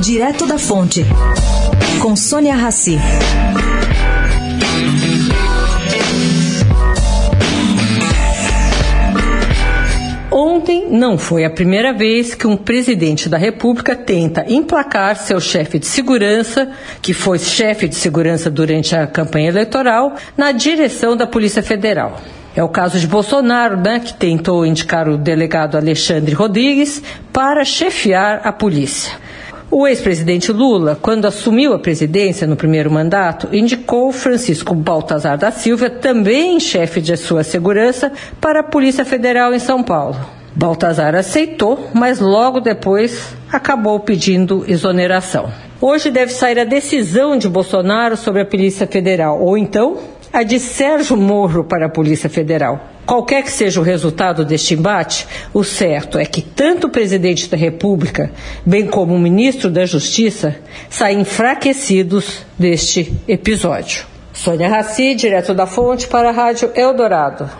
Direto da Fonte, com Sônia Rassi. Ontem não foi a primeira vez que um presidente da República tenta emplacar seu chefe de segurança, que foi chefe de segurança durante a campanha eleitoral, na direção da Polícia Federal. É o caso de Bolsonaro, né, que tentou indicar o delegado Alexandre Rodrigues para chefiar a polícia. O ex-presidente Lula, quando assumiu a presidência no primeiro mandato, indicou Francisco Baltazar da Silva, também chefe de sua segurança, para a Polícia Federal em São Paulo. Baltazar aceitou, mas logo depois acabou pedindo exoneração. Hoje deve sair a decisão de Bolsonaro sobre a Polícia Federal, ou então a de Sérgio Moro para a Polícia Federal. Qualquer que seja o resultado deste embate, o certo é que tanto o presidente da República, bem como o ministro da Justiça, saem enfraquecidos deste episódio. Sônia Raci, direto da Fonte, para a Rádio Eldorado.